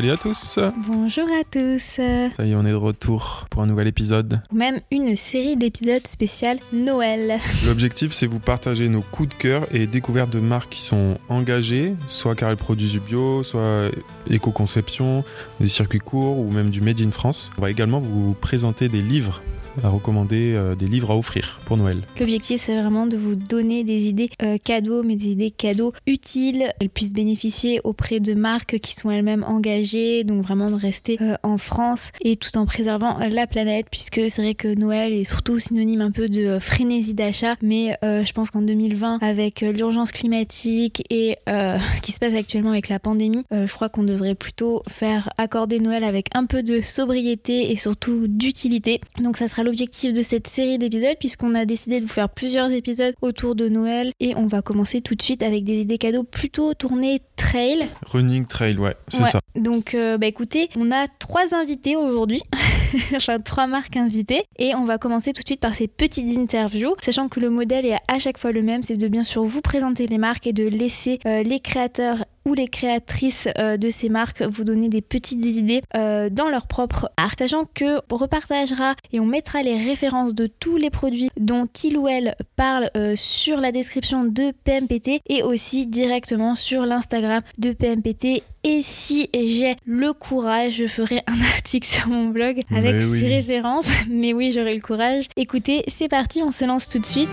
Salut à tous Bonjour à tous Ça y est, on est de retour pour un nouvel épisode. Même une série d'épisodes spéciales Noël. L'objectif, c'est vous partager nos coups de cœur et découvertes de marques qui sont engagées, soit car elles produisent du bio, soit éco-conception, des circuits courts ou même du Made in France. On va également vous présenter des livres à recommander euh, des livres à offrir pour Noël. L'objectif, c'est vraiment de vous donner des idées euh, cadeaux, mais des idées cadeaux utiles. Elles puissent bénéficier auprès de marques qui sont elles-mêmes engagées, donc vraiment de rester euh, en France et tout en préservant la planète, puisque c'est vrai que Noël est surtout synonyme un peu de frénésie d'achat, mais je pense qu'en 2020, avec l'urgence climatique et ce qui se passe actuellement avec la pandémie, je crois qu'on devrait plutôt faire accorder Noël avec un peu de sobriété et surtout d'utilité. Donc ça sera l'objectif de cette série d'épisodes puisqu'on a décidé de vous faire plusieurs épisodes autour de Noël et on va commencer tout de suite avec des idées cadeaux plutôt tournées trail. Running trail, ouais, c'est ça. Donc euh, bah écoutez, on a trois invités aujourd'hui, enfin trois marques invitées et on va commencer tout de suite par ces petites interviews, sachant que le modèle est à chaque fois le même, c'est de bien sûr vous présenter les marques et de laisser euh, les créateurs ou les créatrices euh, de ces marques vous donner des petites idées euh, dans leur propre art, sachant que on repartagera et on mettra les références de tous les produits dont il ou elle parle euh, sur la description de PMPT et aussi directement sur l'Instagram de PMPT et si j'ai le courage, je ferai un article sur mon blog avec ces références. Mais oui, j'aurai le courage. Écoutez, c'est parti, on se lance tout de suite.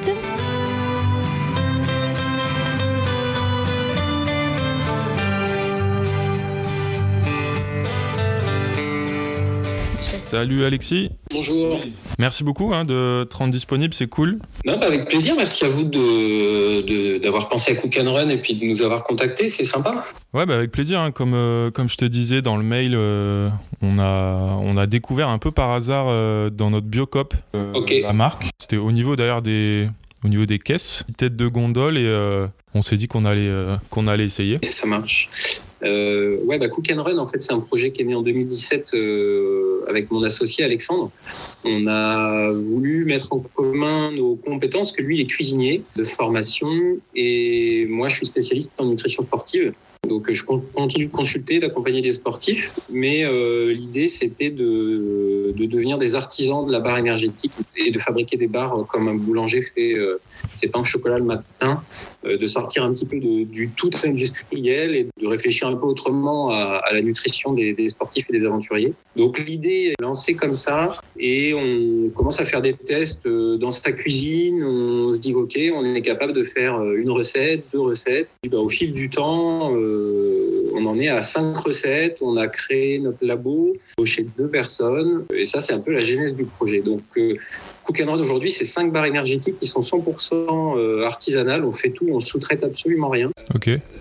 Salut Alexis. Bonjour. Merci beaucoup hein, de te rendre disponible, c'est cool. Non, bah, avec plaisir, merci à vous d'avoir de, pensé à Cook and Run et puis de nous avoir contactés, c'est sympa. Ouais, bah avec plaisir. Hein. Comme, euh, comme je te disais dans le mail, euh, on, a, on a découvert un peu par hasard euh, dans notre Biocop la marque. C'était au niveau d'ailleurs des, au niveau des caisses, tête de gondole et on s'est dit qu'on allait, qu'on allait essayer. ça marche. Euh, ouais, bah Cook and Run, en fait, c'est un projet qui est né en 2017 euh, avec mon associé Alexandre. On a voulu mettre en commun nos compétences, que lui, il est cuisinier de formation et moi, je suis spécialiste en nutrition sportive. Donc je continue de consulter, d'accompagner des sportifs, mais euh, l'idée c'était de, de, devenir des artisans de la barre énergétique et de fabriquer des barres comme un boulanger fait euh, ses pains au chocolat le matin, euh, de sortir un petit peu de, du tout industriel et de réfléchir un peu autrement à, à la nutrition des, des, sportifs et des aventuriers. Donc l'idée est lancée comme ça et on commence à faire des tests euh, dans sa cuisine. On se dit ok, on est capable de faire euh, une recette, deux recettes. Et ben, au fil du temps, euh, on en est à cinq recettes. On a créé notre labo chez deux personnes et ça c'est un peu la genèse du projet. Donc Cook and aujourd'hui, c'est cinq barres énergétiques qui sont 100% artisanales. On fait tout, on sous-traite absolument rien.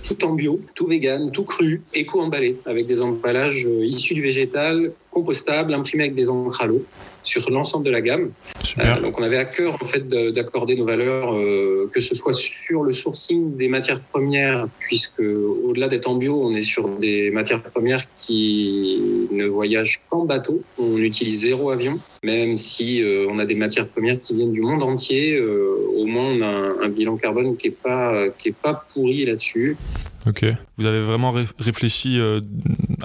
Tout en bio, tout vegan, tout cru, éco-emballé, avec des emballages issus du végétal, compostable, imprimé avec des encres à l'eau sur l'ensemble de la gamme. Euh, donc on avait à cœur en fait d'accorder nos valeurs, euh, que ce soit sur le sourcing des matières premières, puisque au-delà d'être en bio, on est sur des matières premières qui ne voyagent qu'en bateau. On utilise zéro avion, même si euh, on a des matières premières qui viennent du monde entier. au moins on a un, un, bilan carbone qui est pas qui est pas pourri là-dessus. Ok. Vous avez vraiment réfléchi euh,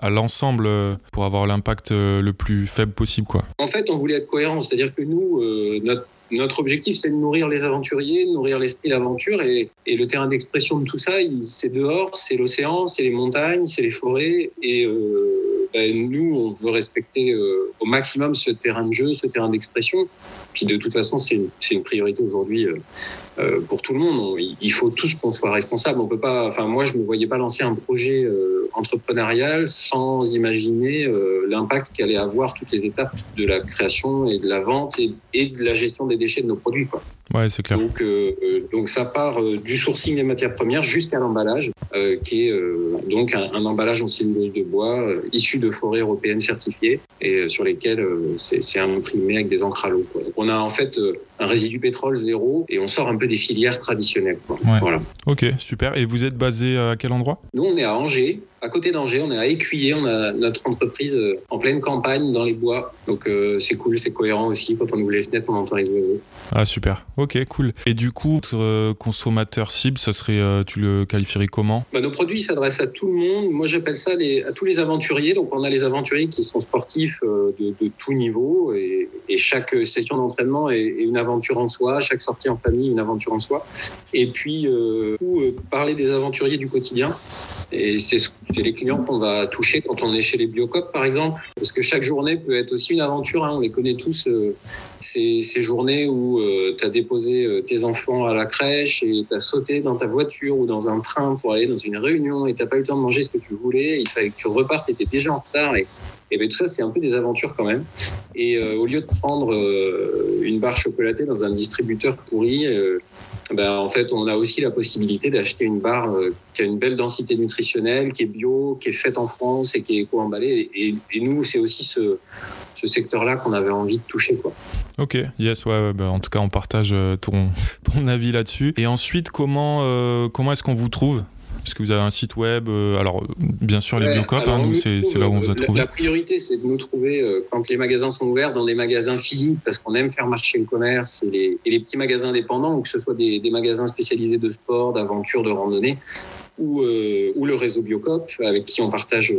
à l'ensemble euh, pour avoir l'impact euh, le plus faible possible, quoi. En fait, on voulait être cohérent, c'est-à-dire que nous, notre notre objectif, c'est de nourrir les aventuriers, de nourrir l'esprit d'aventure. Et, et, le terrain d'expression de tout ça, c'est dehors, c'est l'océan, c'est les montagnes, c'est les forêts. Et euh, ben, nous, on veut respecter euh, au maximum ce terrain de jeu, ce terrain d'expression. Puis de toute façon, c'est une, priorité aujourd'hui euh, euh pour tout le monde. il faut tous qu'on soit responsable. On peut pas. Enfin, moi, je me voyais pas lancer un projet euh, entrepreneurial sans imaginer l'impact qu'allait avoir toutes les étapes de la création et de la vente et, de la gestion des déchets de nos produits. Ouais, c'est clair. Donc, euh, donc ça part euh, du sourcing des matières premières jusqu'à l'emballage, euh, qui est euh, donc un, un, emballage en cellulose de bois issu de forêts européennes certifiées. et sur lesquels c'est imprimé avec des encres à l'eau. On a en fait un résidu pétrole zéro et on sort un peu des filières traditionnelles. Voilà. Ok, super. Et vous êtes basé à quel endroit? Nous, on est à Angers, à côté d'Angers, on est à Écuyer, on a notre entreprise euh, en pleine campagne dans les bois. Donc euh, c'est cool, c'est cohérent aussi. Quand on ouvre les fenêtres, on entend les oiseaux. Ah super, ok, cool. Et du coup, votre euh, consommateur cible, ça serait, tu le qualifierais comment? Bah, Nos produits s'adressent à tout le monde. Moi, j'appelle ça les, à tous les aventuriers. Donc on a les aventuriers qui sont sportifs de, de tout niveau et, et chaque session d'entraînement est, une aventure en soi. Chaque sortie en famille, une aventure en soi. Et puis, euh, parler des aventuriers du quotidien. Et c'est les clients qu'on va toucher quand on est chez les Biocop, par exemple. Parce que chaque journée peut être aussi une aventure. Hein. On les connaît tous, euh, ces, ces, journées où euh, tu as déposé euh, tes enfants à la crèche et tu as sauté dans ta voiture ou dans un train pour aller dans une réunion et tu pas eu le temps de manger ce que tu voulais. Il fallait que tu repartes, tu étais déjà en retard. Et, et bien, tout ça, c'est un peu des aventures quand même. Et au lieu de prendre une barre chocolatée dans un distributeur pourri, ben, en fait, on a aussi la possibilité d'acheter une barre euh, qui a une belle densité nutritionnelle, qui est bio, qui est faite en France et qui est éco-emballée. Et, nous, c'est aussi ce, secteur-là qu'on avait envie de toucher. Quoi. Ok, yes, ouais, bah, en tout cas, on partage euh, ton, ton avis là-dessus. Et ensuite, comment, euh, comment est-ce qu'on vous trouve? Est-ce que vous avez un site web euh, Alors, bien sûr, les Biocop, hein, nous, c'est là où on vous a trouvé. La, priorité, c'est de nous trouver euh, quand les magasins sont ouverts dans des magasins physiques, parce qu'on aime faire marcher le commerce et les, petits magasins indépendants, ou que ce soit des, magasins spécialisés de sport, d'aventure, de randonnée, ou, euh, ou le réseau Biocop, avec qui on partage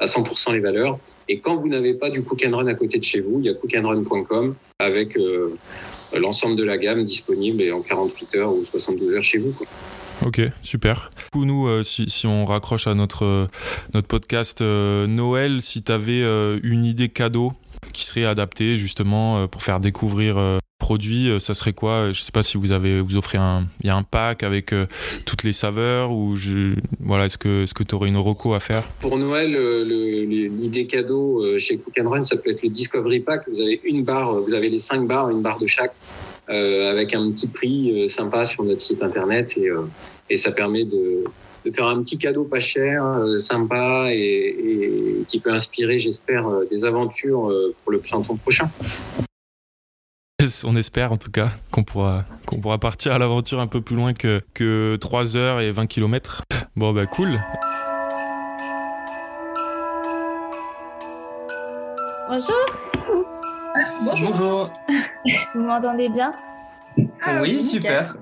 à 100% les valeurs. Et quand vous n'avez pas du Cook and Run à côté de chez vous, il y a cookandrun.com avec l'ensemble de la gamme disponible et en 48 heures ou 72 heures chez vous. Quoi. Ok, super. Pour nous, euh, si, on raccroche à notre, euh, notre podcast euh, Noël, si tu avais une idée cadeau qui serait adaptée justement pour faire découvrir produit, ça serait quoi? Je sais pas si vous avez vous offrez un il y a un pack avec toutes les saveurs ou je, voilà est-ce que est-ce que tu aurais une reco à faire? Pour Noël, l'idée cadeau chez Cook Run, ça peut être le Discovery Pack. Vous avez une barre, vous avez les cinq barres, une barre de chaque. Euh, avec un petit prix euh, sympa sur notre site internet et, euh, et ça permet de, de, faire un petit cadeau pas cher, sympa et, et, qui peut inspirer, j'espère, des aventures pour le printemps prochain. On espère en tout cas qu'on pourra, qu'on pourra partir à l'aventure un peu plus loin que, que 3 heures et 20 km. Bon bah cool. Bonjour. Bonjour. Vous m'entendez bien ah, Oui, super.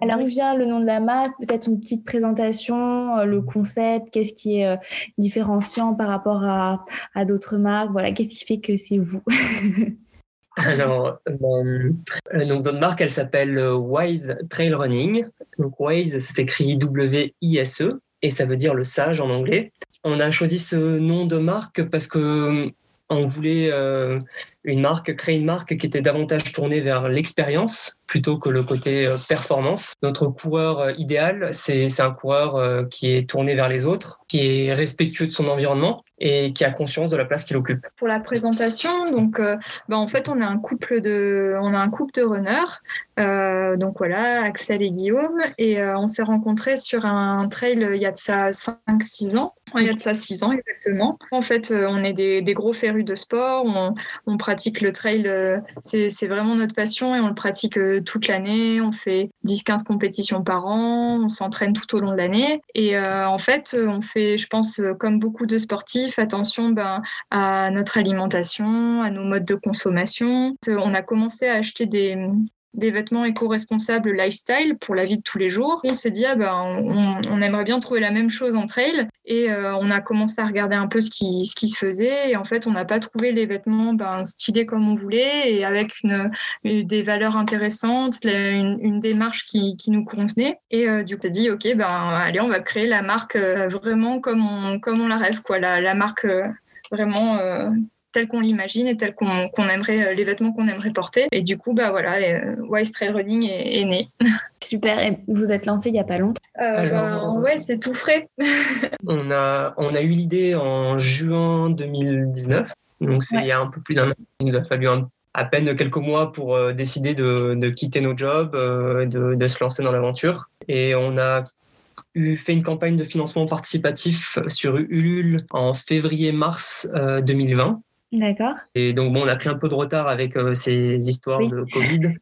Alors, d'où vient le nom de la marque Peut-être une petite présentation, euh, le concept, qu'est-ce qui est euh, différenciant par rapport à, d'autres marques? Voilà, qu'est-ce qui fait que c'est vous? Alors, le nom de marque, elle s'appelle euh, Wise Trail Running. Donc, Wise, ça s'écrit W-I-S-E et ça veut dire le sage en anglais. On a choisi ce nom de marque parce que on voulait une marque, créer une marque qui était davantage tournée vers l'expérience plutôt que le côté euh, performance. Notre coureur euh, idéal, c'est un coureur euh, qui est tourné vers les autres, qui est respectueux de son environnement et qui a conscience de la place qu'il occupe. Pour la présentation, donc, bah, en fait, on a un couple de, on a un couple de runners. donc voilà, Axel et Guillaume, et on s'est rencontrés sur un trail il y a de ça 5-6 ans. Il y a de ça 6 ans exactement. En fait, on est des, gros férus de sport. On, le trail, c'est vraiment notre passion et on le pratique toute l'année. On fait 10-15 compétitions par an. On s'entraîne tout au long de l'année. Et euh, en fait, on fait, je pense, comme beaucoup de sportifs, attention ben, à notre alimentation, à nos modes de consommation. On a commencé à acheter des, des vêtements éco-responsables lifestyle pour la vie de tous les jours. On s'est dit, ah ben, on, aimerait bien trouver la même chose en trail. Et euh, on a commencé à regarder un peu ce qui, ce qui se faisait. Et en fait, on n'a pas trouvé les vêtements ben, stylés comme on voulait et avec des valeurs intéressantes, une, démarche qui, qui, nous convenait. Et euh, du coup, on s'est dit, OK, ben, allez, on va créer la marque euh, vraiment comme on, comme on la rêve, quoi. La marque vraiment tel qu'on l'imagine et tel qu'on aimerait, euh, les vêtements qu'on aimerait porter. Et du coup, bah voilà, euh, Wise Trail Running est, né. Super, et vous êtes lancé il n'y a pas longtemps euh, ben, Ouais, c'est tout frais. on, a, on a eu l'idée en juin 2019, donc c'est il y a un peu plus d'un an. Il nous a fallu à peine quelques mois pour décider de, de, quitter nos jobs, de, de se lancer dans l'aventure. Et on a fait une campagne de financement participatif sur Ulule en février-mars 2020. D'accord. Et donc, bon, on a pris un peu de retard avec ces histoires de Covid.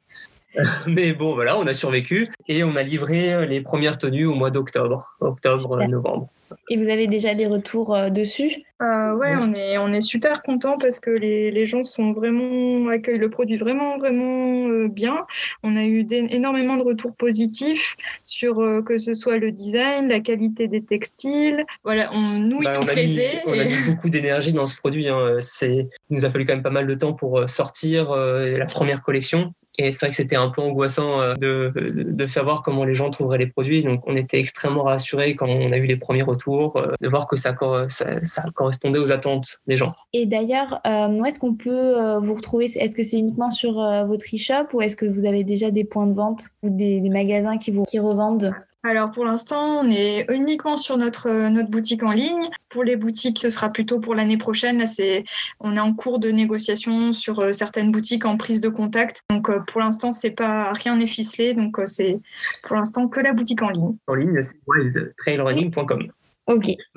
Mais bon, voilà, on a survécu et on a livré les premières tenues au mois d'octobre, octobre-novembre. Et vous avez déjà des retours euh, dessus? Euh, Ouais, on est, on est super content parce que les, les, gens sont vraiment accueillent le produit vraiment vraiment euh, bien. On a eu énormément de retours positifs sur euh, que ce soit le design, la qualité des textiles. Voilà, on nous bah, on, a mis, on a mis beaucoup d'énergie dans ce produit. Hein. C'est, il nous a fallu quand même pas mal de temps pour sortir la première collection. Et c'est vrai que c'était un peu angoissant euh, de, savoir comment les gens trouveraient les produits. Donc, on était extrêmement rassurés quand on a eu les premiers retours, euh, de voir que ça, ça, correspondait aux attentes des gens. Et d'ailleurs, euh, où est-ce qu'on peut vous retrouver? Est-ce que c'est uniquement sur votre e-shop ou est-ce que vous avez déjà des points de vente ou des, des magasins qui vous qui revendent? Alors pour l'instant, on est uniquement sur notre, notre boutique en ligne. Pour les boutiques, ce sera plutôt pour l'année prochaine. Là, c'est, on est en cours de négociation sur euh, certaines boutiques en prise de contact. Donc euh, pour l'instant, c'est pas rien n'est ficelé. Donc euh, c'est pour l'instant que la boutique en ligne. En ligne, c'est wisetrailrunning.com. Ok.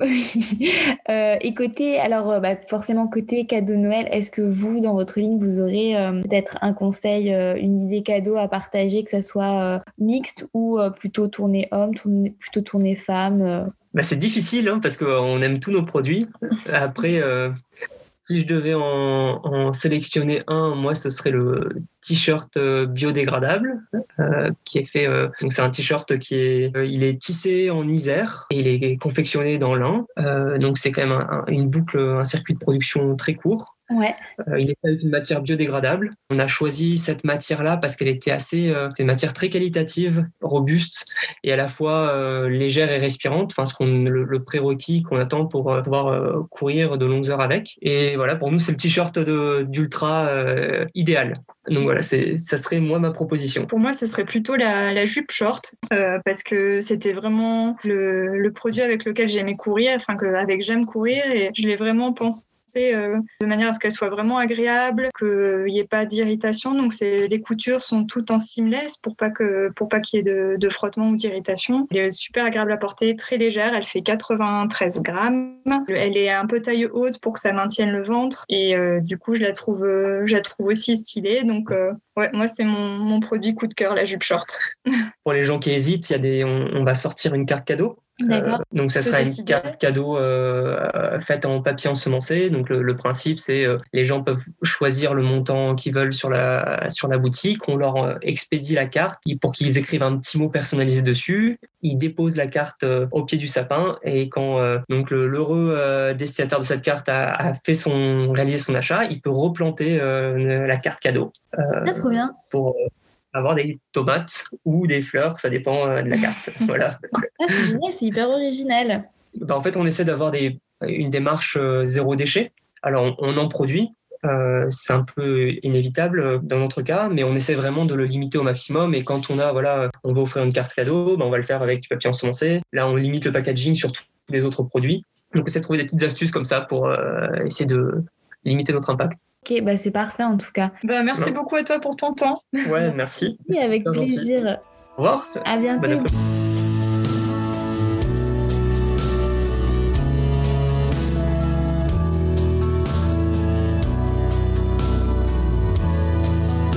euh, et côté, alors euh, bah, forcément côté cadeau Noël, est-ce que vous, dans votre ligne, vous aurez euh, peut-être un conseil, euh, une idée cadeau à partager, que ça soit mixte ou plutôt tourné homme, plutôt tourné femme bah, C'est difficile hein, parce qu'on aime tous nos produits. Après, si je devais en, sélectionner un, moi, ce serait le t-shirt euh, biodégradable euh, qui est fait. Euh, donc, c'est un t-shirt qui est, il est tissé en Isère et il est confectionné dans lin. donc, c'est quand même une boucle, un circuit de production très court. Ouais. Euh, il est fait avec une matière biodégradable. On a choisi cette matière-là parce qu'elle était assez, euh, c'est une matière très qualitative, robuste et à la fois euh, légère et respirante. Enfin, ce qu'on le, prérequis qu'on attend pour pouvoir courir de longues heures avec. Et voilà, pour nous, c'est le t-shirt d'ultra idéal. Donc voilà, c'est, ça serait moi ma proposition. Pour moi, ce serait plutôt la, jupe short parce que c'était vraiment le, le, produit avec lequel j'aimais courir, enfin que avec j'aime courir et je l'ai vraiment pensé euh, de manière à ce qu'elle soit vraiment agréable, qu'il n'y ait pas d'irritation. Donc les coutures sont toutes en seamless pour pas que pour qu'il y ait de, frottement ou d'irritation. Elle est super agréable à porter, très légère. Elle fait 93 grammes. Elle est un peu taille haute pour que ça maintienne le ventre et euh, du coup je la trouve euh, trouve aussi stylée. Donc ouais, moi c'est mon, produit coup de cœur la jupe short. pour les gens qui hésitent, y a des on va sortir une carte cadeau euh, donc ça sera une carte cadeau euh, faite en papier ensemencé. Donc le, principe c'est euh, les gens peuvent choisir le montant qu'ils veulent sur la sur la boutique. On leur euh, expédie la carte pour qu'ils écrivent un petit mot personnalisé dessus. Ils déposent la carte au pied du sapin et quand donc l'heureux destinataire de cette carte a, a, fait son réalisé son achat, il peut replanter la carte cadeau. Ah, trop bien. Pour avoir des tomates ou des fleurs, ça dépend euh, de la carte. voilà. Ah, c'est génial, c'est hyper original. Bah, en fait, on essaie d'avoir des, une démarche euh, zéro déchet. Alors, on, en produit, euh, c'est un peu inévitable dans notre cas, mais on essaie vraiment de le limiter au maximum. Et quand on a, voilà, on va offrir une carte cadeau, bah, on va le faire avec du papier ensemencé. Là, on limite le packaging sur tous les autres produits. Donc, on essaie de trouver des petites astuces comme ça pour essayer de, limiter notre impact. Ok, bah c'est parfait en tout cas. Bah, merci beaucoup à toi pour ton temps. Ouais, merci. Oui, avec plaisir. Au revoir. À bientôt.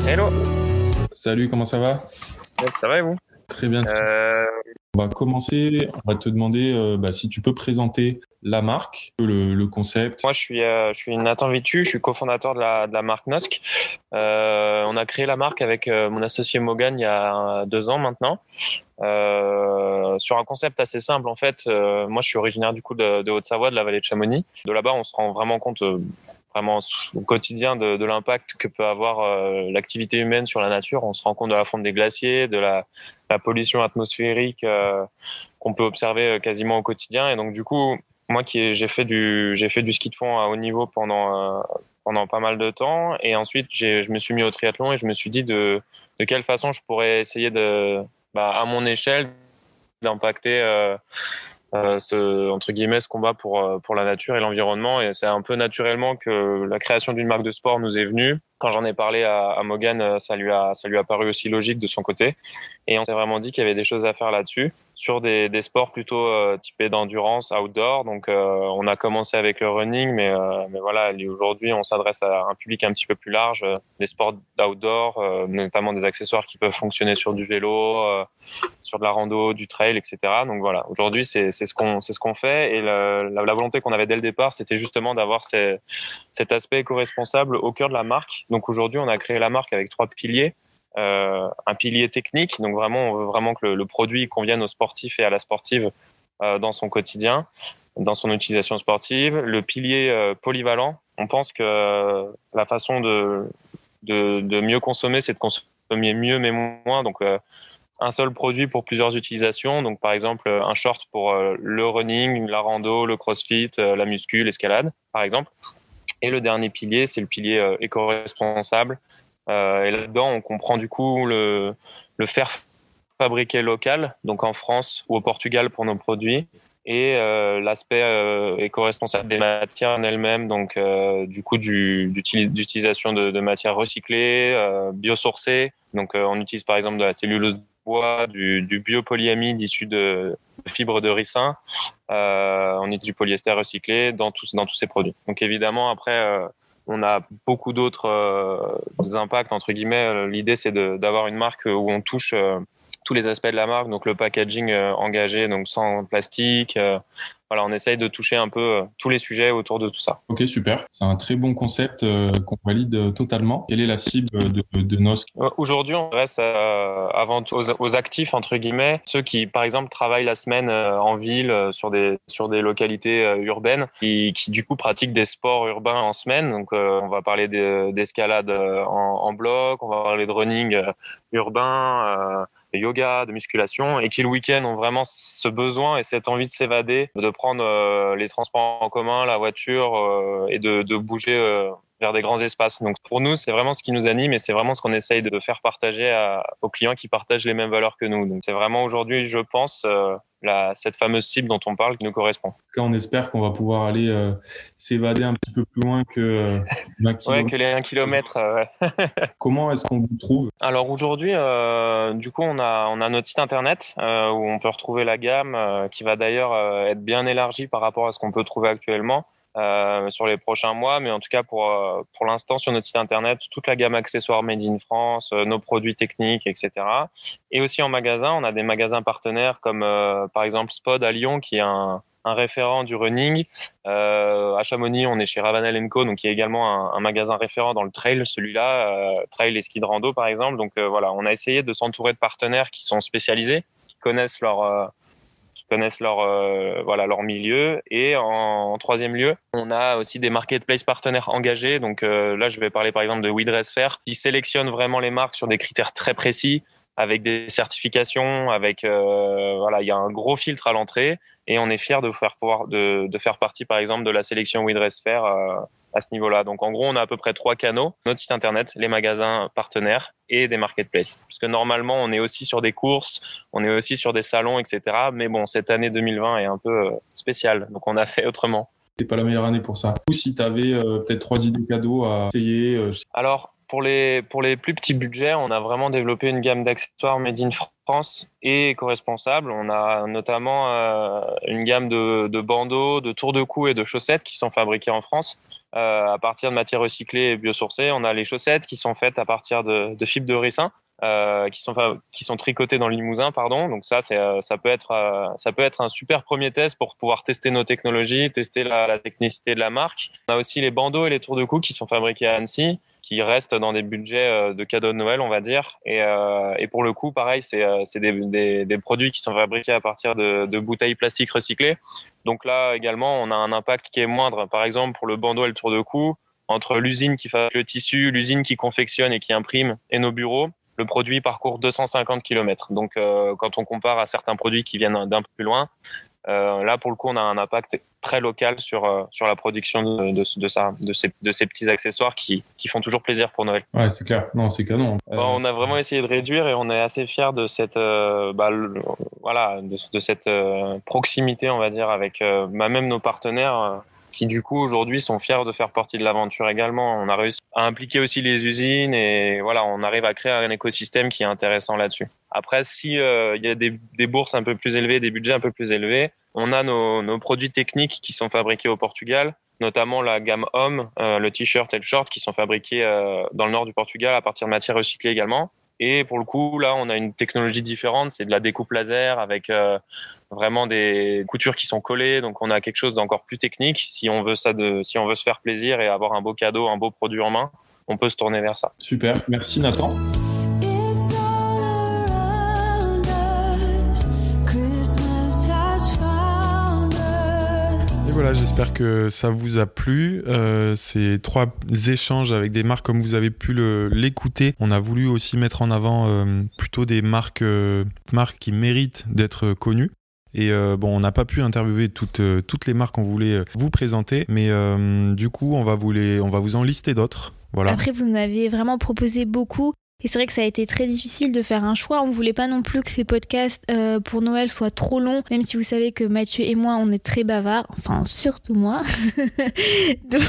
Hello. Salut, comment ça va? Ça va et vous? Très bien. Euh, on va commencer, on va te demander euh, bah, si tu peux présenter la marque, le, concept. Moi, je suis, euh, je suis Nathan Vitu, je suis cofondateur de la, de la marque Nosk. On a créé la marque avec mon associé Mogan il y a deux ans maintenant, sur un concept assez simple en fait. moi, je suis originaire du coup de, de Haute-Savoie, de la vallée de Chamonix. De là-bas, on se rend vraiment compte vraiment au quotidien de, l'impact que peut avoir euh, l'activité humaine sur la nature. On se rend compte de la fonte des glaciers, de la, la pollution atmosphérique euh, qu'on peut observer euh, quasiment au quotidien. Et donc du coup, moi qui j'ai fait du j'ai fait du ski de fond à haut niveau pendant pendant pas mal de temps, et ensuite je me suis mis au triathlon et je me suis dit de de quelle façon je pourrais essayer de bah, à mon échelle d'impacter euh, ce, entre guillemets, ce combat pour, euh, pour la nature et l'environnement. Et c'est un peu naturellement que la création d'une marque de sport nous est venue. Quand j'en ai parlé à, à, Morgan, ça lui, a, ça lui a paru aussi logique de son côté. Et on s'est vraiment dit qu'il y avait des choses à faire là-dessus, sur des, des sports plutôt euh, typés d'endurance, outdoor. Donc, euh, on a commencé avec le running, mais, euh, mais voilà, aujourd'hui, on s'adresse à un public un petit peu plus large, des sports d'outdoor, notamment des accessoires qui peuvent fonctionner sur du vélo, sur de la rando, du trail, etc. Donc voilà, aujourd'hui, c'est ce qu'on ce qu'on fait. Et la, la, volonté qu'on avait dès le départ, c'était justement d'avoir cet aspect éco-responsable au cœur de la marque. Donc aujourd'hui, on a créé la marque avec trois piliers. Euh, un pilier technique, donc vraiment, on veut vraiment que le, produit convienne aux sportifs et à la sportive euh, dans son quotidien, dans son utilisation sportive. Le pilier euh, polyvalent, on pense que la façon de, de, de mieux consommer, c'est de consommer mieux mais moins. Donc, un seul produit pour plusieurs utilisations. Donc, par exemple, un short pour le running, la rando, le crossfit, la muscu, l'escalade, par exemple. Et le dernier pilier, c'est le pilier éco-responsable. et là-dedans, on comprend du coup le, le faire fabriquer local, donc en France ou au Portugal pour nos produits, et euh, l'aspect euh, éco-responsable des matières en elles-mêmes, donc euh, du coup d'utilisation de, de, matières recyclées, euh, biosourcées. Donc on utilise par exemple de la cellulose du, du biopolyamide issu de, fibres de ricin, on utilise du polyester recyclé dans tous, dans tous ces produits. Donc évidemment après on a beaucoup d'autres impacts entre guillemets. L'idée c'est d'avoir une marque où on touche tous les aspects de la marque, donc le packaging euh, engagé, donc sans plastique. Euh, voilà, on essaye de toucher un peu euh, tous les sujets autour de tout ça. Ok, super. C'est un très bon concept qu'on valide totalement. Quelle est la cible de, de NOSC Aujourd'hui, on reste avant tout aux, actifs, entre guillemets, ceux qui, par exemple, travaillent la semaine en ville sur des, sur des localités urbaines, qui, qui, du coup pratiquent des sports urbains en semaine. Donc, on va parler d'escalade en, en, bloc, on va parler de running urbain de yoga, de musculation, et qui le week-end ont vraiment ce besoin et cette envie de s'évader, de prendre euh, les transports en commun, la voiture euh, et de, bouger euh, vers des grands espaces. Donc pour nous, c'est vraiment ce qui nous anime et c'est vraiment ce qu'on essaye de faire partager aux clients qui partagent les mêmes valeurs que nous. Donc c'est vraiment aujourd'hui, je pense, la, cette fameuse cible dont on parle qui nous correspond. En tout cas, on espère qu'on va pouvoir aller euh, s'évader un petit peu plus loin que, euh, ouais, que les 1 km. Ouais. Comment est-ce qu'on vous trouve? Alors aujourd'hui, du coup, on a, on a notre site internet où on peut retrouver la gamme qui va d'ailleurs être bien élargie par rapport à ce qu'on peut trouver actuellement. Euh, sur les prochains mois, mais en tout cas pour euh, pour l'instant sur notre site internet toute la gamme accessoires made in France, euh, nos produits techniques, etc. Et aussi en magasin, on a des magasins partenaires comme par exemple Spod à Lyon qui est un référent du running. À Chamonix, on est chez Ravanel Co, donc qui est également un, un, magasin référent dans le trail, celui-là, trail et ski de rando par exemple. Donc voilà, on a essayé de s'entourer de partenaires qui sont spécialisés, qui connaissent leur connaissent leur euh, voilà leur milieu. Et en, troisième lieu on a aussi des marketplace partenaires engagés. Donc euh, là je vais parler par exemple de WeDressFair qui sélectionne vraiment les marques sur des critères très précis avec des certifications avec euh, voilà il y a un gros filtre à l'entrée. Et on est fier de faire pouvoir de, de faire partie par exemple de la sélection WeDressFair à ce niveau-là. Donc en gros, on a à peu près trois canaux notre site internet, les magasins partenaires et des marketplaces. Parce que normalement, on est aussi sur des courses, on est aussi sur des salons, etc. Mais bon, cette année 2020 est un peu euh, spéciale, donc on a fait autrement. C'est pas la meilleure année pour ça. Ou si tu avais euh, peut-être trois idées cadeaux à essayer. Euh, Alors, pour les, pour les plus petits budgets, on a vraiment développé une gamme d'accessoires made in France et éco-responsables. On a notamment euh, une gamme de, de bandeaux, de tours de cou et de chaussettes qui sont fabriqués en France euh, à partir de matières recyclées et biosourcées. On a les chaussettes qui sont faites à partir de, fibres de ricin. Euh, qui sont tricotées dans le Limousin, pardon. Donc ça, c'est ça peut être euh, ça peut être un super premier test pour pouvoir tester nos technologies, tester la, la, technicité de la marque. On a aussi les bandeaux et les tours de cou qui sont fabriqués à Annecy, qui restent dans des budgets de cadeaux de Noël, on va dire. Et, et pour le coup, pareil, c'est c'est des, produits qui sont fabriqués à partir de, bouteilles plastiques recyclées. Donc là également, on a un impact qui est moindre. Par exemple, pour le bandeau et le tour de cou, entre l'usine qui fabrique le tissu, l'usine qui confectionne et qui imprime, et nos bureaux, le produit parcourt 250 km. Donc, euh, quand on compare à certains produits qui viennent d'un peu plus loin, euh, là, pour le coup, on a un impact très local sur, euh, sur la production de, de, de, ça, de, ces, de ces petits accessoires qui, qui font toujours plaisir pour Noël. Ouais, c'est clair. Non, c'est canon. Bon, on a vraiment essayé de réduire et on est assez fiers de cette, bah, voilà, de, de cette proximité, on va dire, avec bah, même nos partenaires qui du coup aujourd'hui sont fiers de faire partie de l'aventure également. On a réussi à impliquer aussi les usines et voilà, on arrive à créer un écosystème qui est intéressant là-dessus. Après, si euh, il y a des, bourses un peu plus élevées, des budgets un peu plus élevés, on a nos, nos produits techniques qui sont fabriqués au Portugal, notamment la gamme homme, euh, le t-shirt et le short qui sont fabriqués euh, dans le nord du Portugal à partir de matières recyclées également. Et pour le coup, là, on a une technologie différente, c'est de la découpe laser avec euh, vraiment des coutures qui sont collées. Donc, on a quelque chose d'encore plus technique. Si on veut ça, si on veut se faire plaisir et avoir un beau cadeau, un beau produit en main, on peut se tourner vers ça. Super, merci Nathan. Voilà, j'espère que ça vous a plu. Euh, ces trois échanges avec des marques, comme vous avez pu l'écouter, on a voulu aussi mettre en avant euh, plutôt des marques, euh, marques qui méritent d'être connues. Et bon, on n'a pas pu interviewer toutes, les marques qu'on voulait vous présenter, mais du coup, on va vous, les, on va vous en lister d'autres. Voilà. Après, vous en avez vraiment proposé beaucoup. Et c'est vrai que ça a été très difficile de faire un choix. On voulait pas non plus que ces podcasts euh, pour Noël soient trop longs, même si vous savez que Mathieu et moi, on est très bavards. Enfin, surtout moi. Donc,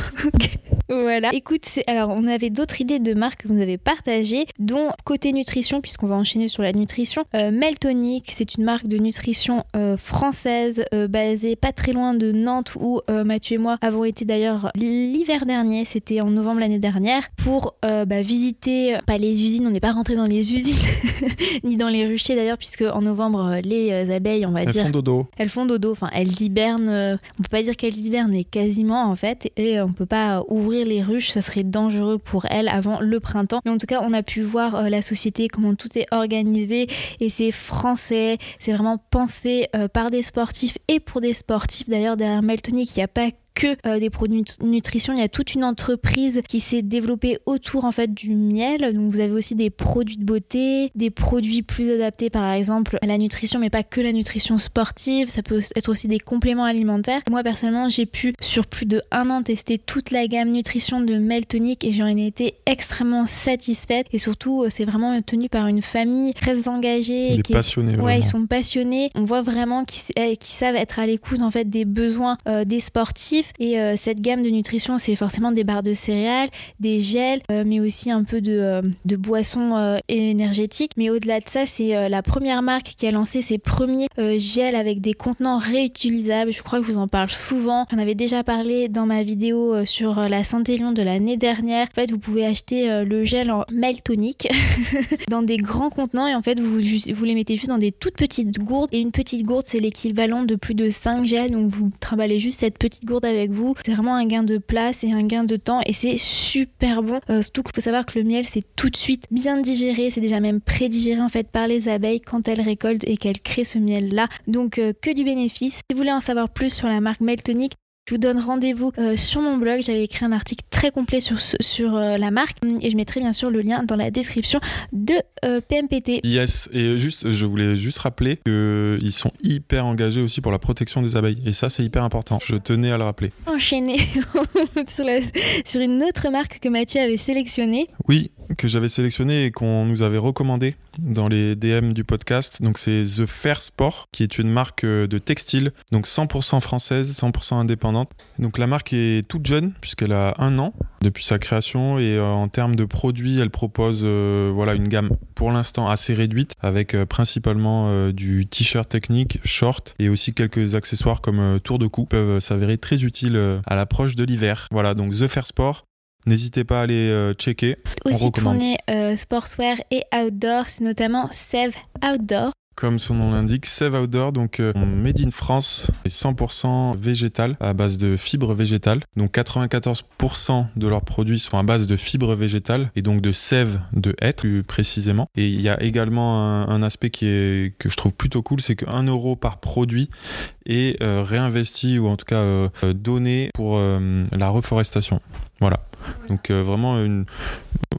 voilà. Écoute, alors on avait d'autres idées de marques que vous avez partagées, dont côté nutrition, puisqu'on va enchaîner sur la nutrition. Euh, Meltonic, c'est une marque de nutrition euh, française euh, basée pas très loin de Nantes, où Mathieu et moi avons été d'ailleurs l'hiver dernier, c'était en novembre l'année dernière, pour bah, visiter pas les usines, on n'est pas rentré dans les usines, ni dans les ruchers d'ailleurs, puisque en novembre les abeilles, on va elles dire, font dodo. elles font dodo. Enfin, elles hibernent. on peut pas dire qu'elles hibernent, mais quasiment en fait, et on peut pas ouvrir les ruches, ça serait dangereux pour elles avant le printemps. Mais en tout cas, on a pu voir euh, la société, comment tout est organisé et c'est français, c'est vraiment pensé euh, par des sportifs et pour des sportifs. D'ailleurs, derrière Meltonic, il n'y a pas que euh, des produits nutrition. Il y a toute une entreprise qui s'est développée autour en fait du miel. Donc vous avez aussi des produits de beauté, des produits plus adaptés par exemple à la nutrition, mais pas que la nutrition sportive. Ça peut être aussi des compléments alimentaires. Moi personnellement, j'ai pu sur plus de un an tester toute la gamme nutrition de Meltonic et j'en ai été extrêmement satisfaite. Et surtout, euh, c'est vraiment tenu par une famille très engagée. Des qui passionnés. Ouais, vraiment. ils sont passionnés. On voit vraiment qu'ils eh, qu'ils savent être à l'écoute en fait des besoins euh, des sportifs. Et euh, cette gamme de nutrition, c'est forcément des barres de céréales, des gels, euh, mais aussi un peu de, euh, boissons énergétiques. Mais au-delà de ça, c'est la première marque qui a lancé ses premiers gels avec des contenants réutilisables. Je crois que je vous en parle souvent. J'en avais déjà parlé dans ma vidéo sur la Saint-Élion de l'année dernière. En fait, vous pouvez acheter le gel en Meltonic dans des grands contenants et en fait, vous, vous les mettez juste dans des toutes petites gourdes. Et une petite gourde, c'est l'équivalent de plus de 5 gels. Donc, vous trimballez juste cette petite gourde avec vous. C'est vraiment un gain de place et un gain de temps et c'est super bon. Euh, surtout qu'il faut savoir que le miel, c'est tout de suite bien digéré. C'est déjà même prédigéré en fait par les abeilles quand elles récoltent et qu'elles créent ce miel-là. Donc, euh, que du bénéfice. Si vous voulez en savoir plus sur la marque Meltonic, je vous donne rendez-vous euh, sur mon blog. J'avais écrit un article très complet sur, ce- sur euh, la marque et je mettrai bien sûr le lien dans la description de euh, PMPT. Yes, et juste, je voulais juste rappeler qu'ils sont hyper engagés aussi pour la protection des abeilles. Et ça, c'est hyper important. Je tenais à le rappeler. Enchaîner sur, la- sur une autre marque que Mathieu avait sélectionnée. Oui, que j'avais sélectionné et qu'on nous avait recommandé dans les DM du podcast. Donc c'est The Fair Sport, qui est une marque euh, de textile, donc 100% française, 100% indépendante. Donc la marque est toute jeune puisqu'elle a un an depuis sa création et euh, en termes de produits, elle propose euh, voilà une gamme pour l'instant assez réduite avec principalement du t-shirt technique, short et aussi quelques accessoires comme tour de cou peuvent s'avérer très utiles à l'approche de l'hiver. Voilà donc The Fair Sport. N'hésitez pas à aller euh, checker. Aussi tournée euh, sportswear et outdoor, c'est notamment Sève Outdoor. Comme son nom l'indique, Save Outdoor, donc euh, made in France, est 100% végétal, à base de fibres végétales. Donc 94% de leurs produits sont à base de fibres végétales et donc de sève de hêtre plus précisément. Et il y a également un, un aspect qui est, que je trouve plutôt cool, c'est que 1 euro par produit est euh, réinvesti ou en tout cas euh, donné pour la reforestation. Voilà. Donc vraiment une,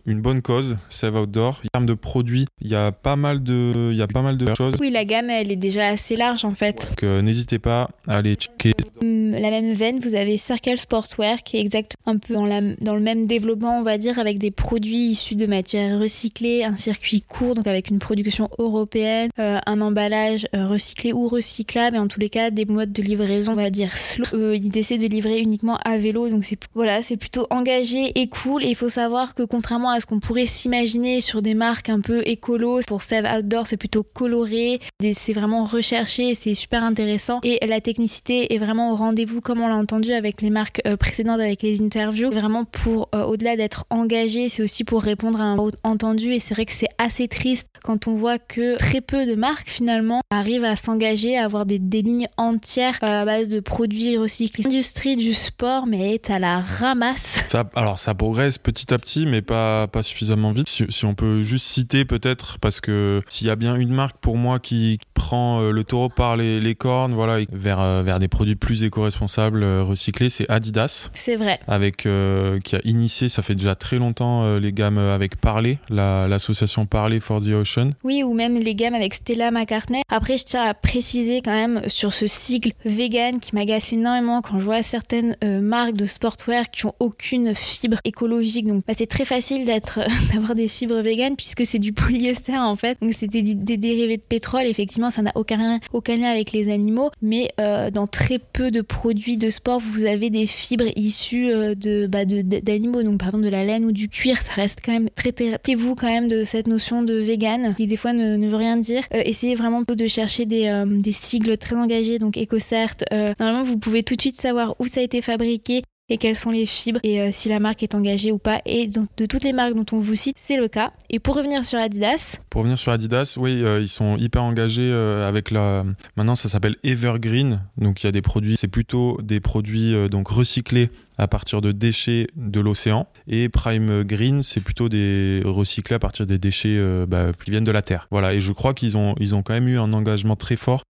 une bonne cause, Save Outdoor. En termes de produits, il y a pas mal de, il y a pas mal de choses. Oui, la gamme, elle est déjà assez large en fait. Donc n'hésitez pas à aller checker. Hum, la même veine, vous avez Circle Sportwear qui est exact un peu dans, la, dans le même développement, on va dire, avec des produits issus de matières recyclées, un circuit court, donc avec une production européenne, euh, un emballage euh, recyclé ou recyclable, et en tous les cas des modes de livraison, on va dire slow. Euh, ils essaient de livrer uniquement à vélo, donc c'est voilà, c'est plutôt engagé et cool. Et il faut savoir que contrairement à ce qu'on pourrait s'imaginer sur des marques un peu écolo, pour Save Outdoor, c'est plutôt coloré, c'est vraiment recherché, c'est super intéressant, et la technicité est vraiment au rendez-vous, comme on l'a entendu avec les marques précédentes, avec les interviews, vraiment pour au-delà d'être engagé, c'est aussi pour répondre à un entendu, et c'est vrai que c'est assez triste quand on voit que très peu de marques finalement arrivent à s'engager, à avoir des, lignes entières à base de produits recyclés. L'industrie du sport, mais est à la ramasse. Ça, alors ça progresse petit à petit, mais pas, pas suffisamment vite. Si, si on peut juste citer peut-être, parce que s'il y a bien une marque pour moi qui prend euh, le taureau par les, les cornes, voilà, vers, euh, vers des produits plus éco-responsables, euh, recyclés, c'est Adidas. C'est vrai. Avec, qui a initié, ça fait déjà très longtemps, les gammes avec Parley, l'association Parley for the Ocean. Oui, ou même les gammes avec Stella McCartney. Après, je tiens à préciser quand même sur ce sigle vegan qui m'agace énormément quand je vois certaines marques de sportwear qui ont aucune fibre écologique. Donc, bah, c'est très facile d'être, d'avoir des fibres vegan puisque c'est du polyester en fait. Donc, c'était des, dérivés de pétrole. Effectivement, ça n'a aucun, aucun lien avec les animaux, mais euh, dans très peu de produits de sport, vous avez des fibres issues euh, de, bah, d'animaux, donc par de la laine ou du cuir. Ça reste quand même très. Traitez-vous quand même de cette notion de vegan qui des fois ne, veut rien dire? Euh, essayez vraiment de chercher des, des sigles très engagés, donc EcoCert. normalement, vous pouvez tout de suite savoir où ça a été fabriqué, et quelles sont les fibres et euh, si la marque est engagée ou pas. Et donc, de toutes les marques dont on vous cite, c'est le cas. Et pour revenir sur Adidas. Pour revenir sur Adidas, oui, euh, ils sont hyper engagés euh, avec la. Maintenant, ça s'appelle Evergreen. Donc, il y a des produits, c'est plutôt des produits donc recyclés à partir de déchets de l'océan. Et Prime Green, c'est plutôt des recyclés à partir des déchets bah, qui viennent de la terre. Voilà. Et je crois qu'ils ont, ils ont quand même eu un engagement très fort.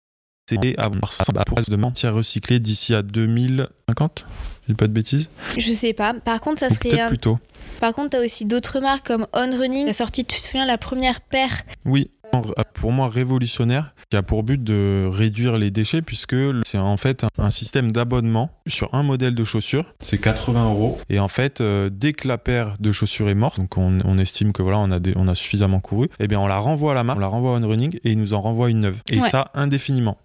C'est avoir ça pour de matière recyclée d'ici à 2050 je dis pas de bêtises Je sais pas. Par contre, ça serait. Peut-être plus tôt. Par contre, tu as aussi d'autres marques comme On Running, qui a sorti, tu te souviens, la première paire. Oui, pour moi révolutionnaire, qui a pour but de réduire les déchets, puisque c'est en fait un système d'abonnement sur un modèle de chaussures. C'est 80 euros. Et en fait, euh, dès que la paire de chaussures est morte, donc on, estime que voilà, on a, on a suffisamment couru, eh bien on la renvoie à la marque, on la renvoie à On Running et ils nous en renvoient une neuve. Et ça indéfiniment.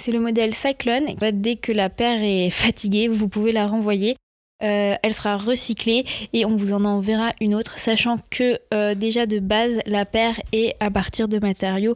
C'est le modèle Cyclone. Dès que la paire est fatiguée, vous pouvez la renvoyer. Euh, elle sera recyclée et on vous en enverra une autre, sachant que euh, déjà de base, la paire est à partir de matériaux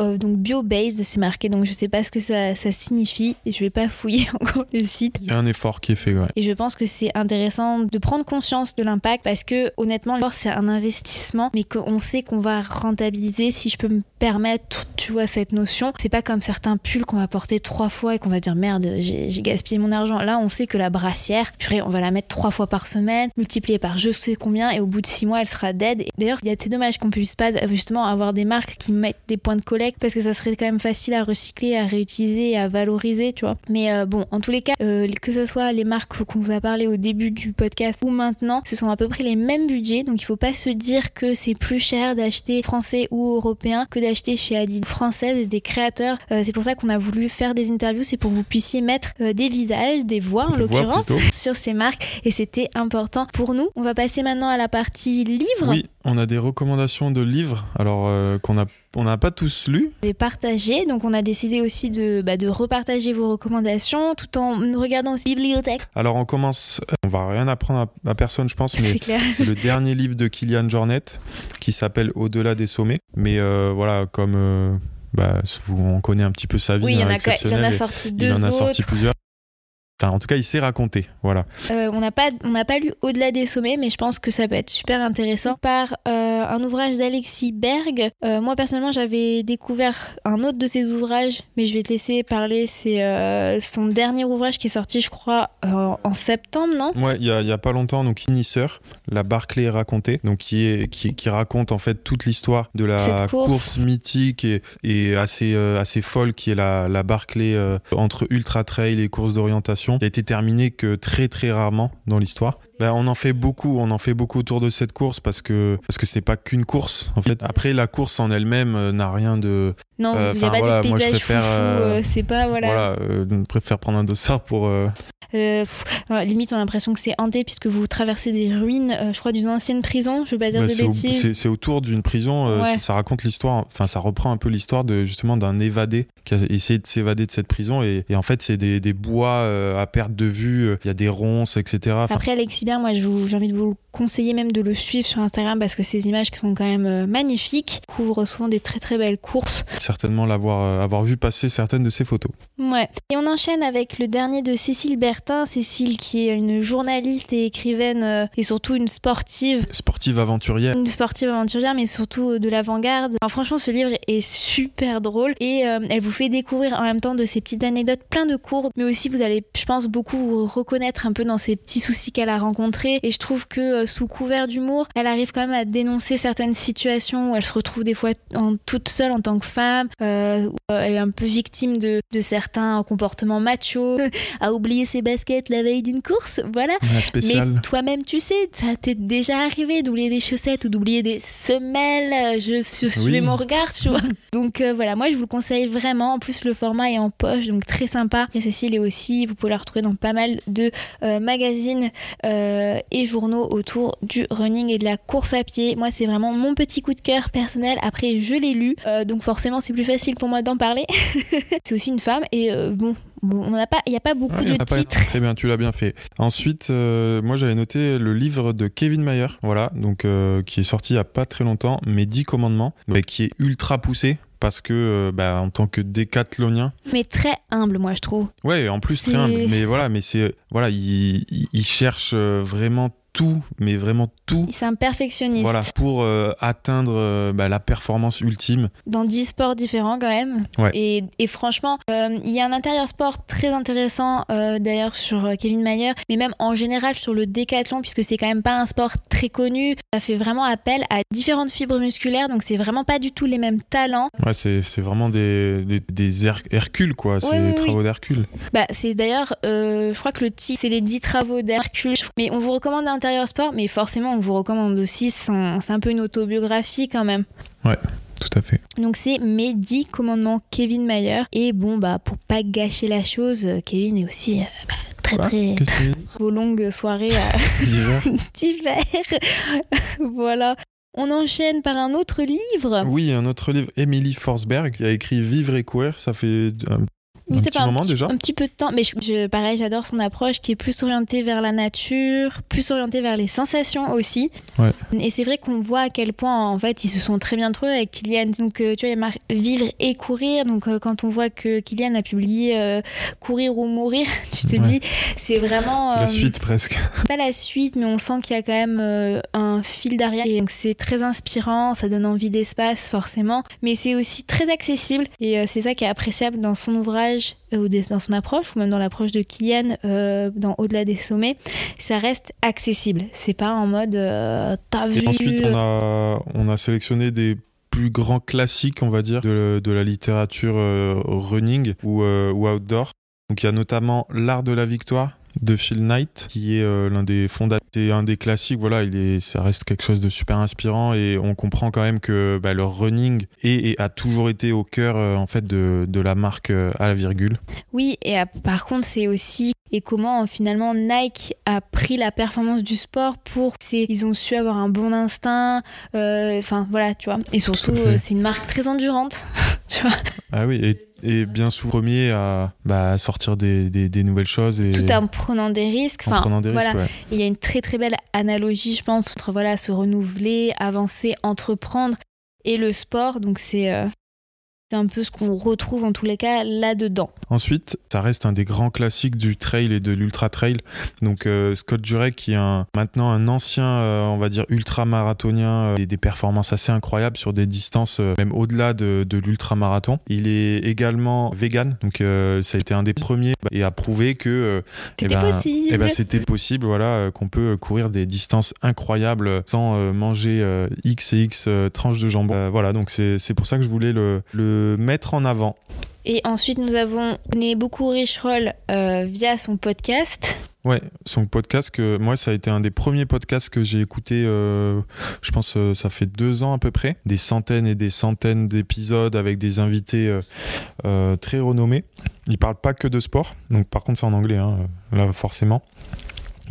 euh, donc bio-based, c'est marqué, donc je sais pas ce que ça, ça, signifie et je vais pas fouiller encore le site. Il y a un effort qui est fait, ouais. Et je pense que c'est intéressant de prendre conscience de l'impact parce que honnêtement, c'est un investissement, mais qu'on sait qu'on va rentabiliser si je peux me permettre, tu vois, cette notion. C'est pas comme certains pulls qu'on va porter trois fois et qu'on va dire merde, j'ai gaspillé mon argent. Là, on sait que la brassière, purée, on va la mettre trois fois par semaine, multipliée par je sais combien et au bout de six mois, elle sera dead. D'ailleurs, il y a c'est dommage qu'on puisse pas justement avoir des marques qui mettent des points de collecte parce que ça serait quand même facile à recycler, à réutiliser, à valoriser, tu vois. Mais euh, bon, en tous les cas, euh, que ce soit les marques qu'on vous a parlé au début du podcast ou maintenant, ce sont à peu près les mêmes budgets. Donc il faut pas se dire que c'est plus cher d'acheter français ou européen que d'acheter chez Adidas française et des créateurs. Euh, c'est pour ça qu'on a voulu faire des interviews, c'est pour que vous puissiez mettre des visages, des voix en l'occurrence, sur ces marques. Et c'était important pour nous. On va passer maintenant à la partie livres. Oui, on a des recommandations de livres, alors qu'on a on n'a pas tous lu. Et partagé, donc on a décidé aussi de, bah, de repartager vos recommandations tout en regardant aussi bibliothèque. Alors on commence, euh, on va rien apprendre à, personne je pense, mais c'est le dernier livre de Kylian Jornet qui s'appelle Au-delà des sommets. Mais euh, voilà, comme euh, bah, on connaît un petit peu sa vie. Oui, il, y en a, il en a sorti deux il en a sorti plusieurs. Enfin, en tout cas, il sait raconter, voilà. Euh, on n'a pas, on n'a pas lu Au-delà des sommets, mais je pense que ça peut être super intéressant par euh, un ouvrage d'Alexis Berg. Euh, moi personnellement, j'avais découvert un autre de ses ouvrages, mais je vais te laisser parler. C'est son dernier ouvrage qui est sorti, je crois, en septembre, non? Ouais, il y a, y a, pas longtemps. Donc Inisseur, la Barclay racontée, donc qui est, qui, qui raconte en fait toute l'histoire de la course. mythique et, et assez, assez folle qui est la, la Barclay entre ultra trail et courses d'orientation qui a été terminée que très très rarement dans l'histoire. Ben, on en fait beaucoup, on en fait beaucoup autour de cette course parce que parce que c'est pas qu'une course. En fait, après la course en elle-même euh, n'a rien de. Non, Euh, il n'y a enfin, pas voilà, de paysage préfère, foufou, euh, euh, c'est pas voilà. Voilà, préfère prendre un dossard pour. pff, limite, on a l'impression que c'est hanté puisque vous traversez des ruines, je crois, d'une ancienne prison. Je veux pas dire bah, de c'est, au- bêtises. c'est- c'est autour d'une prison. Ouais. ça, ça raconte l'histoire. Enfin, ça reprend un peu l'histoire de justement d'un évadé qui a essayé de s'évader de cette prison et, et en fait, c'est des, des bois à perte de vue. Il y a des ronces, etc. Enfin, Après, Alex Moi, j'ai envie de vous le conseiller même de le suivre sur Instagram parce que ces images qui sont quand même euh, magnifiques couvrent souvent des très très belles courses. certainement l'avoir euh, avoir vu passer certaines de ces photos. Ouais. Et on enchaîne avec le dernier de Cécile Bertin. Cécile qui est une journaliste et écrivaine euh, et surtout une sportive. Sportive aventurière. Une sportive aventurière, mais surtout de l'avant-garde. Alors, franchement, ce livre est super drôle et euh, elle vous fait découvrir en même temps de ces petites anecdotes, plein de cours, mais aussi vous allez, je pense, beaucoup vous reconnaître un peu dans ces petits soucis qu'elle a rencontrés. Et je trouve que euh, sous couvert d'humour, elle arrive quand même à dénoncer certaines situations où elle se retrouve des fois en, toute seule en tant que femme, euh, euh, elle est un peu victime de, de certains comportements machos, à oublier ses baskets la veille d'une course, voilà. Spéciale. Mais toi-même, tu sais, ça t'est déjà arrivé d'oublier des chaussettes ou d'oublier des semelles. Je, je suis Oui. mon regard, tu vois. Donc euh, voilà, moi je vous le conseille vraiment. En plus, le format est en poche, donc très sympa. Et Cécile est aussi, vous pouvez la retrouver dans pas mal de euh, magazines euh, et journaux autour du running et de la course à pied. Moi, c'est vraiment mon petit coup de cœur personnel. Après, je l'ai lu, euh, donc forcément, c'est plus facile pour moi d'en parler. c'est aussi une femme et euh, bon. Bon, on n'a pas, il n'y a pas beaucoup Ouais, en de titres. Très bien, tu l'as bien fait. Ensuite, euh, moi j'avais noté le livre de Kevin Mayer, voilà, donc euh, qui est sorti il y a pas très longtemps, mes 10 commandements, mais qui est ultra poussé parce que euh, bah, en tant que décathlonien, Mais très humble, moi, je trouve. ouais, en plus très humble, mais voilà, mais c'est voilà, il, il- il cherche euh, vraiment tout, mais vraiment tout. C'est un perfectionniste. Voilà, pour euh, atteindre euh, bah, la performance ultime. Dans 10 sports différents, quand même. Ouais. Et, et franchement, euh, il y a un intérieur sport très intéressant, d'ailleurs, sur Kevin Mayer, mais même en général sur le décathlon, puisque c'est quand même pas un sport très connu. Ça fait vraiment appel à différentes fibres musculaires, donc c'est vraiment pas du tout les mêmes talents. Ouais, c'est vraiment des, des, des Her- Hercules, quoi, c'est des oui, travaux d'Hercule. Bah, c'est d'ailleurs, je crois que le titre, c'est les 10 travaux d'Hercule. Mais on vous recommande l'intérieur sport, mais forcément, on vous recommande aussi, c'est un, peu une autobiographie quand même. Tout à fait. Donc c'est mes 10 commandements Kevin Mayer. Et bon, bah pour pas gâcher la chose, euh, Kevin est aussi euh, bah, très Quoi très vos longues soirées à D'hiver voilà. On enchaîne par un autre livre. Oui, un autre livre, Emily Forsberg, qui a écrit Vivre et courir. Ça fait un, un petit pas moment petit, déjà. un petit peu de temps, mais je, je- pareil, j'adore son approche qui est plus orientée vers la nature, plus orientée vers les sensations aussi. Ouais. Et c'est vrai qu'on voit à quel point en fait ils se sont très bien trouvés avec Kylian. Donc euh, tu vois, il y a mar- vivre et courir. Donc euh, quand on voit que Kylian a publié euh, Courir ou mourir, tu te Ouais. dis c'est vraiment C'est la suite presque. pas la suite, mais on sent qu'il y a quand même un fil derrière. Et donc c'est très inspirant, ça donne envie d'espace forcément, mais c'est aussi très accessible. Et c'est ça qui est appréciable dans son ouvrage, euh, ou dans son approche, ou même dans l'approche de Kylian, euh, dans Au-delà des sommets. Ça reste accessible. C'est pas en mode euh, t'as vu. Et ensuite, on a, on a sélectionné des plus grands classiques, on va dire, de, de la littérature running ou, ou outdoor. Donc il y a notamment L'art de la victoire de Phil Knight, qui est euh, l'un des fondateurs, c'est un des classiques. Voilà, il est, ça reste quelque chose de super inspirant et on comprend quand même que bah, le running est, et a toujours été au cœur euh, en fait de, de la marque euh, à la virgule. Oui, et par contre, c'est aussi et comment finalement Nike a pris la performance du sport pour c'est ils ont su avoir un bon instinct euh, enfin voilà tu vois et surtout euh, c'est une marque très endurante tu vois Ah oui, et, et bien souvent premier à bah, sortir des, des, des nouvelles choses et tout en prenant des risques en enfin prenant des risques. voilà ouais. il y a une très très belle analogie je pense entre voilà se renouveler avancer entreprendre et le sport donc c'est euh, c'est un peu ce qu'on retrouve en tous les cas là-dedans. Ensuite, ça reste un des grands classiques du trail et de l'ultra trail. Donc euh, Scott Jurek, qui est un, maintenant un ancien, euh, on va dire ultra marathonien, et des performances assez incroyables sur des distances euh, même au-delà de, de l'ultra marathon. Il est également vegan, donc euh, ça a été un des premiers et a prouvé que euh, eh C'était ben, possible. eh ben, c'était possible, voilà, euh, qu'on peut courir des distances incroyables sans euh, manger euh, X et X euh, tranches de jambon. Euh, voilà, donc c'est c'est pour ça que je voulais le, le mettre en avant. Et ensuite, nous avons né beaucoup Richroll euh, via son podcast. Ouais, son podcast que moi ça a été un des premiers podcasts que j'ai écouté. euh, je pense euh, ça fait deux ans à peu près, des centaines et des centaines d'épisodes avec des invités euh, très renommés. Il parle pas que de sport, donc par contre c'est en anglais hein, là forcément.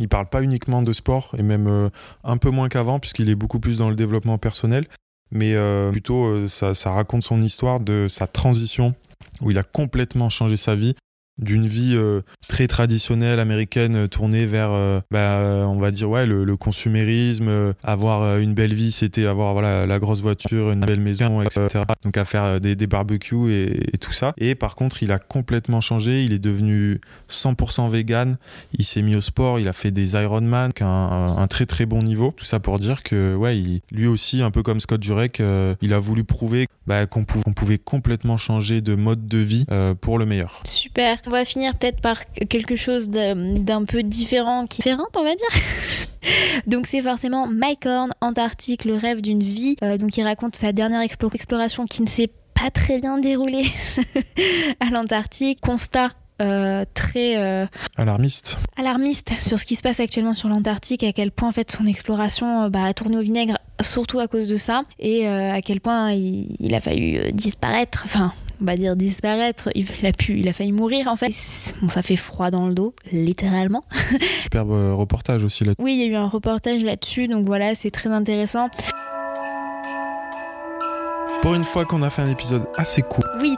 Il parle pas uniquement de sport et même un peu moins qu'avant puisqu'il est beaucoup plus dans le développement personnel, mais euh, plutôt euh, ça, ça raconte son histoire de sa transition où il a complètement changé sa vie d'une vie euh, très traditionnelle américaine euh, tournée vers euh, bah, on va dire ouais le, consumérisme avoir une belle vie c'était avoir voilà la grosse voiture une belle maison etc donc à faire des, des barbecues et, tout ça. Et par contre il a complètement changé. Il est devenu 100% vegan. Il s'est mis au sport. Il a fait des Ironman un, un, très très bon niveau. Tout ça pour dire que ouais lui aussi un peu comme Scott Jurek il a voulu prouver bah, qu'on pou- qu'on pouvait complètement changer de mode de vie pour le meilleur. Super. On va finir peut-être par quelque chose d'un peu différent, qui différent, on va dire. donc c'est forcément Mike Horn, Antarctique, le rêve d'une vie. Euh, donc il raconte sa dernière explo- exploration qui ne s'est pas très bien déroulée à l'Antarctique. Constat. euh, très euh, alarmiste alarmiste sur ce qui se passe actuellement sur l'Antarctique, à quel point en fait son exploration euh, bah, a tourné au vinaigre, surtout à cause de ça, et à quel point il, il a failli euh, disparaître, enfin on va dire disparaître, il, a pu, il a failli mourir en fait. Bon, ça fait froid dans le dos, littéralement. superbe euh, reportage aussi là Oui, il y a eu un reportage là-dessus, donc voilà, c'est très intéressant. Pour une fois qu'on a fait un épisode assez court, Oui,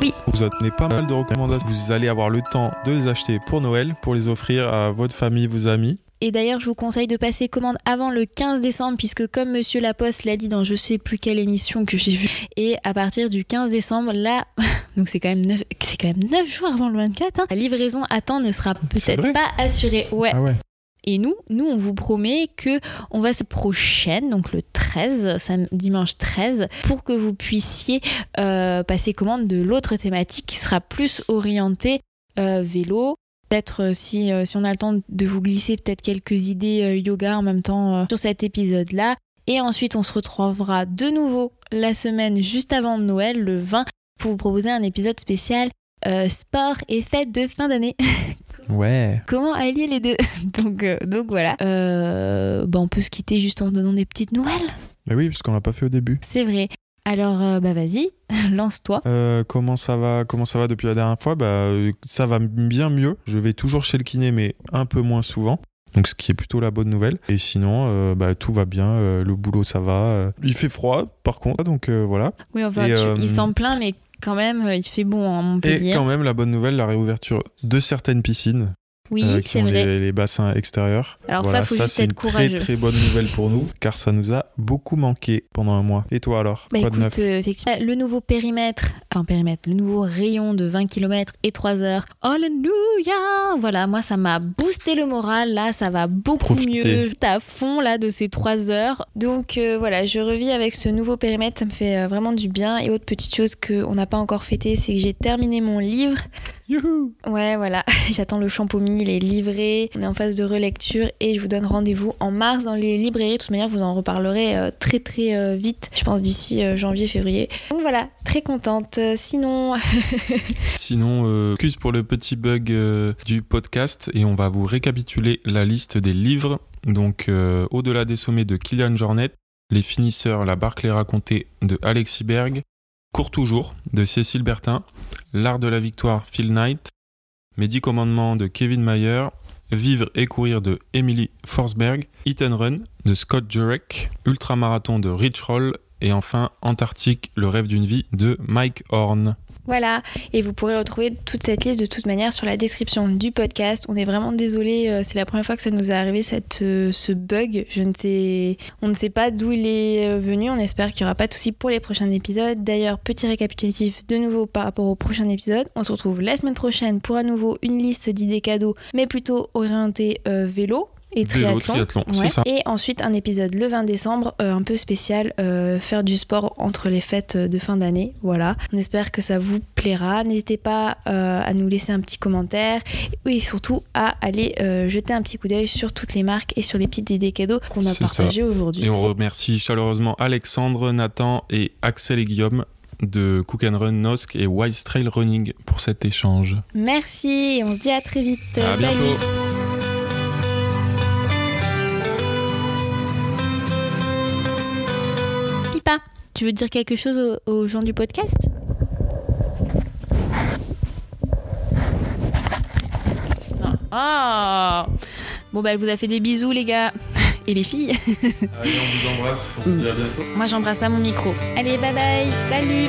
oui. vous avez pas mal de recommandations. Vous allez avoir le temps de les acheter pour Noël, pour les offrir à votre famille, vos amis. Et d'ailleurs, je vous conseille de passer commande avant le 15 décembre, puisque comme Monsieur Laposte l'a dit dans je sais plus quelle émission que j'ai vue, et à partir du 15 décembre, là, donc c'est quand même 9, c'est quand même 9 jours avant le 24, hein, la livraison à temps ne sera peut-être pas assurée. Ouais. Ah ouais. Et nous, nous, on vous promet que on va se prochaine, donc le 13, sam- dimanche 13, pour que vous puissiez euh, passer commande de l'autre thématique qui sera plus orientée euh, vélo. Peut-être euh, si, euh, si on a le temps de vous glisser peut-être quelques idées euh, yoga en même temps sur cet épisode-là. Et ensuite, on se retrouvera de nouveau la semaine juste avant Noël, le 20, pour vous proposer un épisode spécial euh, sport et fête de fin d'année. Ouais. Comment allier les deux? Donc, euh, donc voilà. Euh, bah, on peut se quitter juste en donnant des petites nouvelles. Mais oui, puisqu'on l'a pas fait au début. C'est vrai. Alors, euh, bah vas-y, lance-toi. Euh, comment ça va Comment ça va depuis la dernière fois? Bah, euh, ça va bien mieux. Je vais toujours chez le kiné, mais un peu moins souvent. Donc, ce qui est plutôt la bonne nouvelle. Et sinon, bah, tout va bien. le boulot, ça va. Il fait froid, par contre. Donc, voilà. Oui, enfin, Et, tu- il s'en plaint, mais quand même, il fait bon en Et Montpellier. quand même, la bonne nouvelle, la réouverture de certaines piscines. Oui, euh, qui c'est ont vrai. les, les bassins extérieurs. Alors Voilà, ça, faut juste c'est une très très bonne nouvelle pour nous, car ça nous a beaucoup manqué pendant un mois. Et toi alors Bah Quoi de neuf euh, effectivement, le nouveau périmètre, enfin périmètre, le nouveau rayon de 20 km et 3 heures. Alléluia Voilà, moi ça m'a boosté le moral, là ça va beaucoup mieux. J'étais à fond là de ces 3 heures. Donc euh, voilà, je revis avec ce nouveau périmètre, ça me fait euh, vraiment du bien. Et autre petite chose qu'on n'a pas encore fêté, c'est que j'ai terminé mon livre. Youhou Ouais, voilà, j'attends le champomis, il est livré, on est en phase de relecture et je vous donne rendez-vous en mars dans les librairies. De toute manière, vous en reparlerez euh, très très euh, vite, je pense d'ici euh, janvier, février. Donc voilà, très contente. Sinon, Sinon, euh, excuse pour le petit bug euh, du podcast et on va vous récapituler la liste des livres. Donc, euh, Au-delà des sommets de Kylian Jornet, Les finisseurs, la Barclay racontée de Alexis Berg, Court toujours de Cécile Bertin, L'art de la victoire, Phil Knight, Mes dix commandements de Kevin Mayer, Vivre et courir de Emily Forsberg, Hit and Run de Scott Jurek, Ultramarathon de Rich Roll. Et enfin Antarctique, le rêve d'une vie de Mike Horn. Voilà, et vous pourrez retrouver toute cette liste de toute manière sur la description du podcast. On est vraiment désolé, euh, c'est la première fois que ça nous est arrivé cette, euh, ce bug. Je ne sais, on ne sait pas d'où il est euh, venu. On espère qu'il n'y aura pas de soucis pour les prochains épisodes. D'ailleurs, petit récapitulatif de nouveau par rapport au prochain épisode. On se retrouve la semaine prochaine pour à nouveau une liste d'idées cadeaux, mais plutôt orientée vélo. Et triathlon. triathlon, c'est Ouais. ça. Et ensuite un épisode le 20 décembre, euh, un peu spécial, euh, faire du sport entre les fêtes de fin d'année. Voilà. On espère que ça vous plaira. N'hésitez pas euh, à nous laisser un petit commentaire et surtout à aller jeter un petit coup d'œil sur toutes les marques et sur les petites idées cadeaux qu'on a partagées aujourd'hui. Et on remercie chaleureusement Alexandre, Nathan et Axel et Guillaume de Cook and Run Nosk et Wise Trail Running pour cet échange. Merci, on se dit à très vite. À bientôt. Tu veux dire quelque chose aux, aux gens du podcast? Ah Bon bah elle vous a fait des bisous les gars et les filles. Allez, on vous embrasse, on vous dit à bientôt. Moi j'embrasse pas mon micro. Allez bye bye, salut